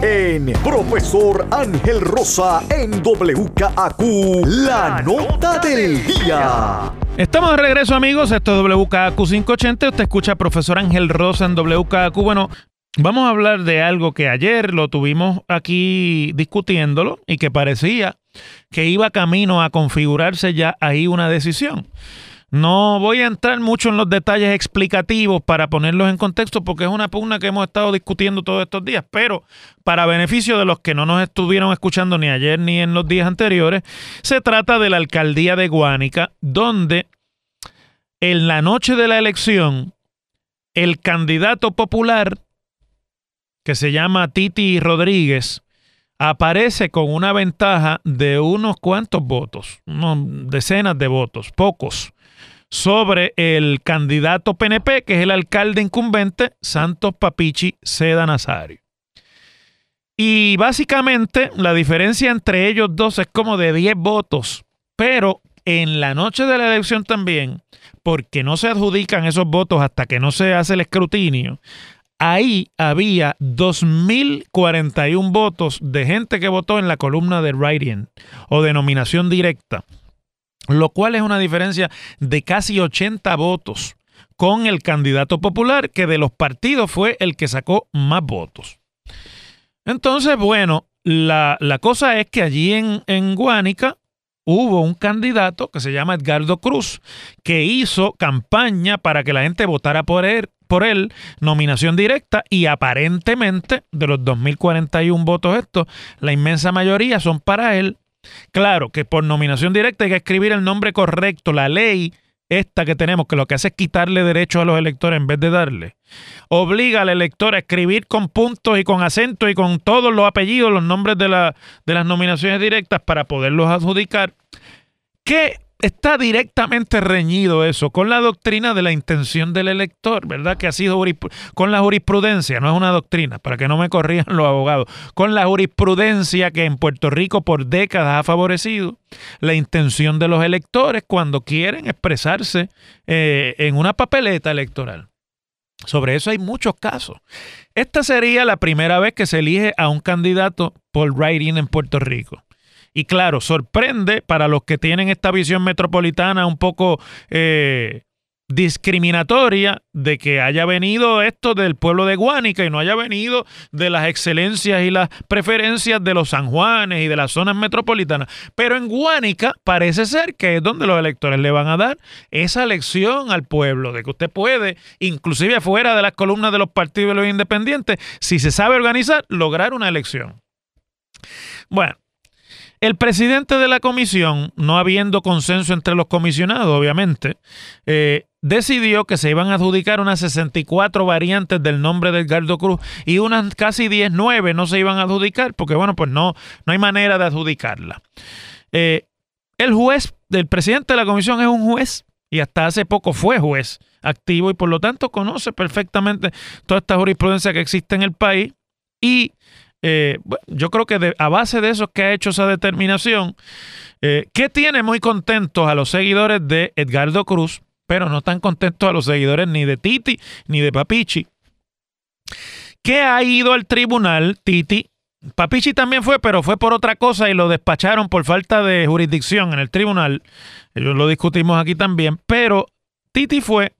en Profesor Ángel Rosa en WKAQ, la nota del día. Estamos de regreso amigos, esto es WKAQ 580, usted escucha a Profesor Ángel Rosa en WKAQ. Bueno, vamos a hablar de algo que ayer lo tuvimos aquí discutiéndolo y que parecía que iba camino a configurarse ya ahí una decisión. No voy a entrar mucho en los detalles explicativos para ponerlos en contexto porque es una pugna que hemos estado discutiendo todos estos días, pero para beneficio de los que no nos estuvieron escuchando ni ayer ni en los días anteriores, se trata de la alcaldía de Guánica, donde en la noche de la elección el candidato popular que se llama Titi Rodríguez aparece con una ventaja de unos cuantos votos, decenas de votos, pocos sobre el candidato PNP, que es el alcalde incumbente, Santos Papichi Seda Nazario. Y básicamente la diferencia entre ellos dos es como de 10 votos, pero en la noche de la elección también, porque no se adjudican esos votos hasta que no se hace el escrutinio, ahí había 2.041 votos de gente que votó en la columna de writing o de nominación directa lo cual es una diferencia de casi 80 votos con el candidato popular, que de los partidos fue el que sacó más votos. Entonces, bueno, la, cosa es que allí en, en Guánica hubo un candidato que se llama Edgardo Cruz, que hizo campaña para que la gente votara por él, por él, nominación directa, y aparentemente de los 2.041 votos estos, la inmensa mayoría son para él. Claro que por nominación directa hay que escribir el nombre correcto. La ley esta que tenemos, que lo que hace es quitarle derechos a los electores en vez de darle, obliga al elector a escribir con puntos y con acentos y con todos los apellidos, los nombres de, la, de las nominaciones directas para poderlos adjudicar. ¿Qué está directamente reñido eso con la doctrina de la intención del elector, ¿verdad? Que ha sido con la jurisprudencia, no es una doctrina, para que no me corrijan los abogados, con la jurisprudencia que en Puerto Rico por décadas ha favorecido la intención de los electores cuando quieren expresarse eh, en una papeleta electoral. Sobre eso hay muchos casos. Esta sería la primera vez que se elige a un candidato por writing en Puerto Rico. Y claro, sorprende para los que tienen esta visión metropolitana un poco eh, discriminatoria de que haya venido esto del pueblo de Guánica y no haya venido de las excelencias y las preferencias de los San Juanes y de las zonas metropolitanas. Pero en Guánica parece ser que es donde los electores le van a dar esa lección al pueblo, de que usted puede, inclusive fuera de las columnas de los partidos de los independientes, si se sabe organizar, lograr una elección. Bueno, el presidente de la comisión, no habiendo consenso entre los comisionados, obviamente, eh, decidió que se iban a adjudicar unas 64 variantes del nombre de Edgardo Cruz y unas casi 19 no se iban a adjudicar porque, bueno, pues no, no hay manera de adjudicarla. Eh, el juez, el presidente de la comisión es un juez y hasta hace poco fue juez activo y por lo tanto conoce perfectamente toda esta jurisprudencia que existe en el país y eh, yo creo que a base de eso que ha hecho esa determinación, eh, que tiene muy contentos a los seguidores de Edgardo Cruz, pero no están contentos a los seguidores ni de Titi ni de Papichi, que ha ido al tribunal, Titi, Papichi también fue, pero fue por otra cosa y lo despacharon por falta de jurisdicción en el tribunal. Ellos lo discutimos aquí también, pero Titi fue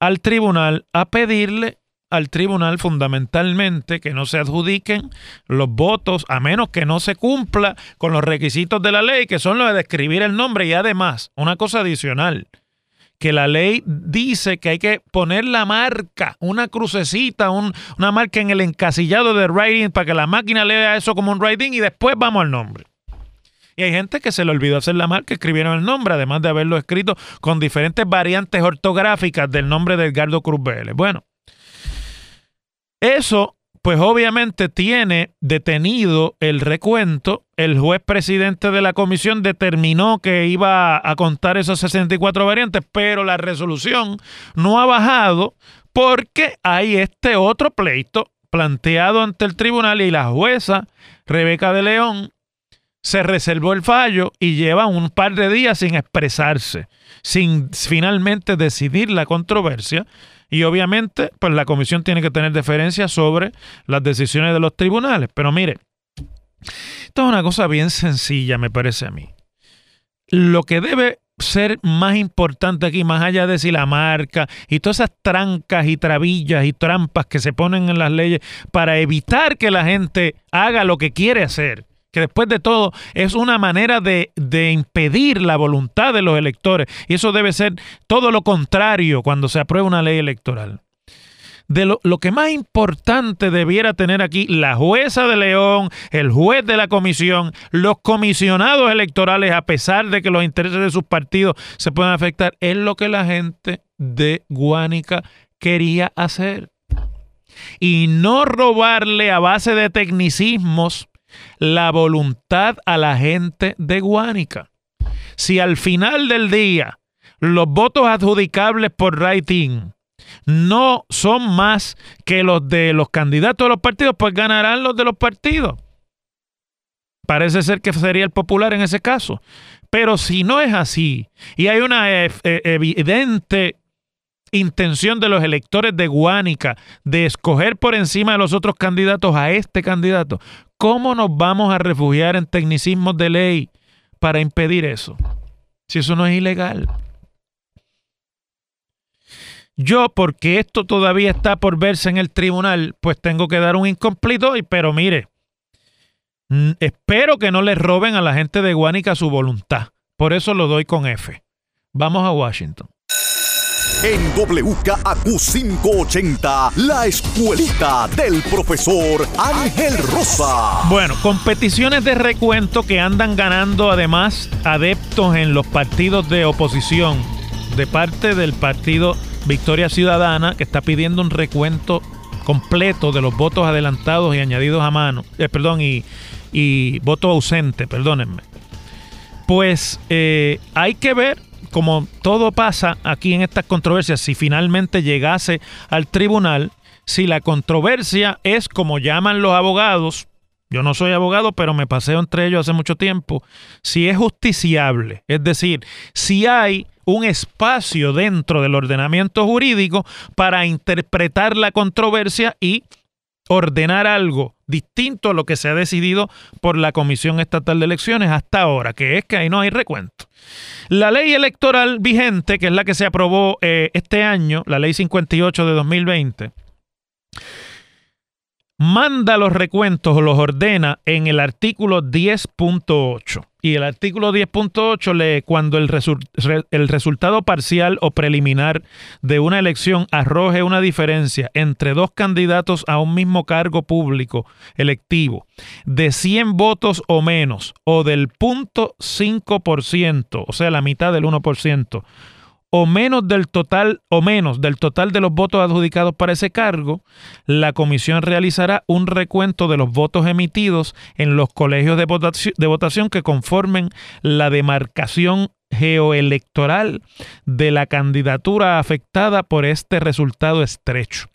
al tribunal a pedirle al tribunal fundamentalmente que no se adjudiquen los votos a menos que no se cumpla con los requisitos de la ley, que son los de describir el nombre y además, una cosa adicional, que la ley dice que hay que poner la marca, una crucecita, una marca en el encasillado de writing para que la máquina lea eso como un writing y después vamos al nombre. Y hay gente que se le olvidó hacer la marca, escribieron el nombre, además de haberlo escrito con diferentes variantes ortográficas del nombre de Edgardo Cruz Vélez. Bueno, eso pues obviamente tiene detenido el recuento. El juez presidente de la comisión determinó que iba a contar esos 64 variantes, pero la resolución no ha bajado porque hay este otro pleito planteado ante el tribunal y la jueza Rebeca de León se reservó el fallo y lleva un par de días sin expresarse, sin finalmente decidir la controversia. Y obviamente, pues la comisión tiene que tener deferencia sobre las decisiones de los tribunales. Pero mire, esto es una cosa bien sencilla, me parece a mí. Lo que debe ser más importante aquí, más allá de si la marca y todas esas trancas y trabillas y trampas que se ponen en las leyes para evitar que la gente haga lo que quiere hacer que después de todo es una manera de, impedir la voluntad de los electores. Y eso debe ser todo lo contrario cuando se aprueba una ley electoral. De lo, lo, que más importante debiera tener aquí la jueza de León, el juez de la comisión, los comisionados electorales, a pesar de que los intereses de sus partidos se puedan afectar, es lo que la gente de Guánica quería hacer. Y no robarle a base de tecnicismos la voluntad a la gente de Guánica. Si al final del día los votos adjudicables por rating no son más que los de los candidatos de los partidos, pues ganarán los de los partidos. Parece ser que sería el popular en ese caso. Pero si no es así y hay una e, evidente intención de los electores de Guánica de escoger por encima de los otros candidatos a este candidato, ¿cómo nos vamos a refugiar en tecnicismos de ley para impedir eso? Si eso no es ilegal. Yo, porque esto todavía está por verse en el tribunal, pues tengo que dar un incomplito, pero mire, espero que no le roben a la gente de Guánica su voluntad. Por eso lo doy con F. Vamos a Washington. En WKAQ 580, la escuelita del profesor Ángel Rosa. Bueno, competiciones de recuento que andan ganando además adeptos en los partidos de oposición de parte del partido Victoria Ciudadana, que está pidiendo un recuento completo de los votos adelantados y añadidos a mano, eh, perdón, y, y voto ausente, perdónenme. Pues eh, hay que ver como todo pasa aquí en estas controversias, si finalmente llegase al tribunal, si la controversia es como llaman los abogados, yo no soy abogado, pero me paseo entre ellos hace mucho tiempo, si es justiciable, es decir, si hay un espacio dentro del ordenamiento jurídico para interpretar la controversia y ordenar algo distinto a lo que se ha decidido por la Comisión Estatal de Elecciones hasta ahora, que es que ahí no hay recuento. La ley electoral vigente, que es la que se aprobó eh, este año, la ley 58 de 2020, manda los recuentos o los ordena en el artículo 10.8. Y el artículo 10.8 lee cuando el, el, resultado parcial o preliminar de una elección arroje una diferencia entre dos candidatos a un mismo cargo público electivo de 100 votos o menos o del 0.5%, o sea, la mitad del 1%, o menos del total o menos del total de los votos adjudicados para ese cargo, la comisión realizará un recuento de los votos emitidos en los colegios de votación, de votación que conformen la demarcación geoelectoral de la candidatura afectada por este resultado estrecho.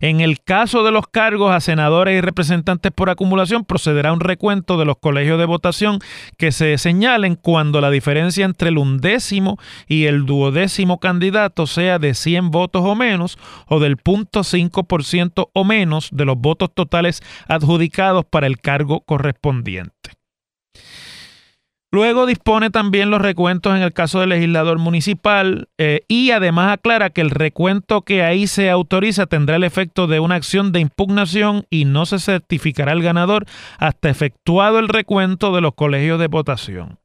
En el caso de los cargos a senadores y representantes por acumulación, procederá un recuento de los colegios de votación que se señalen cuando la diferencia entre el undécimo y el duodécimo candidato sea de 100 votos o menos o del 0.5% o menos de los votos totales adjudicados para el cargo correspondiente. Luego dispone también los recuentos en el caso del legislador municipal eh, y además aclara que el recuento que ahí se autoriza tendrá el efecto de una acción de impugnación y no se certificará el ganador hasta efectuado el recuento de los colegios de votación.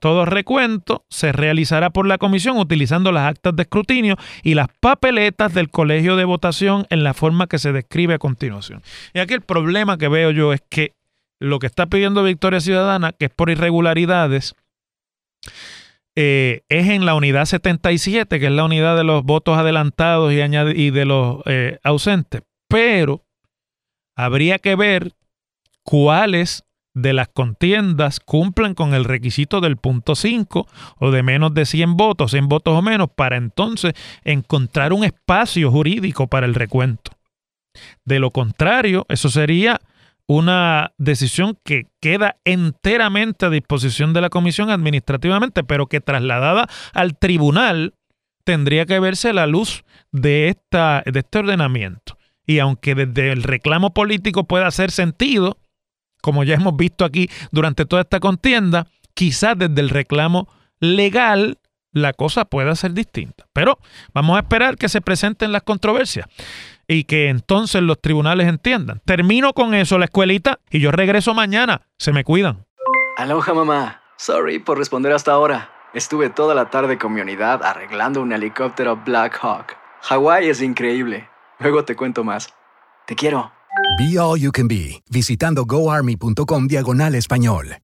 Todo recuento se realizará por la comisión utilizando las actas de escrutinio y las papeletas del colegio de votación en la forma que se describe a continuación. Y aquí el problema que veo yo es que lo que está pidiendo Victoria Ciudadana, que es por irregularidades, eh, es en la unidad 77, que es la unidad de los votos adelantados y, de los eh, ausentes. Pero habría que ver cuáles de las contiendas cumplen con el requisito del punto 5 o de menos de 100 votos, 100 votos o menos, para entonces encontrar un espacio jurídico para el recuento. De lo contrario, eso sería una decisión que queda enteramente a disposición de la comisión administrativamente, pero que trasladada al tribunal tendría que verse la luz de, esta, de este ordenamiento. Y aunque desde el reclamo político pueda hacer sentido, como ya hemos visto aquí durante toda esta contienda, quizás desde el reclamo legal la cosa pueda ser distinta. Pero vamos a esperar que se presenten las controversias y que entonces los tribunales entiendan. Termino con eso, la escuelita, y yo regreso mañana. Se me cuidan. Aloha mamá. Sorry por responder hasta ahora. Estuve toda la tarde con mi unidad arreglando un helicóptero Black Hawk. Hawái es increíble. Luego te cuento más. Te quiero. Be All You Can Be, visitando goarmy.com diagonal español.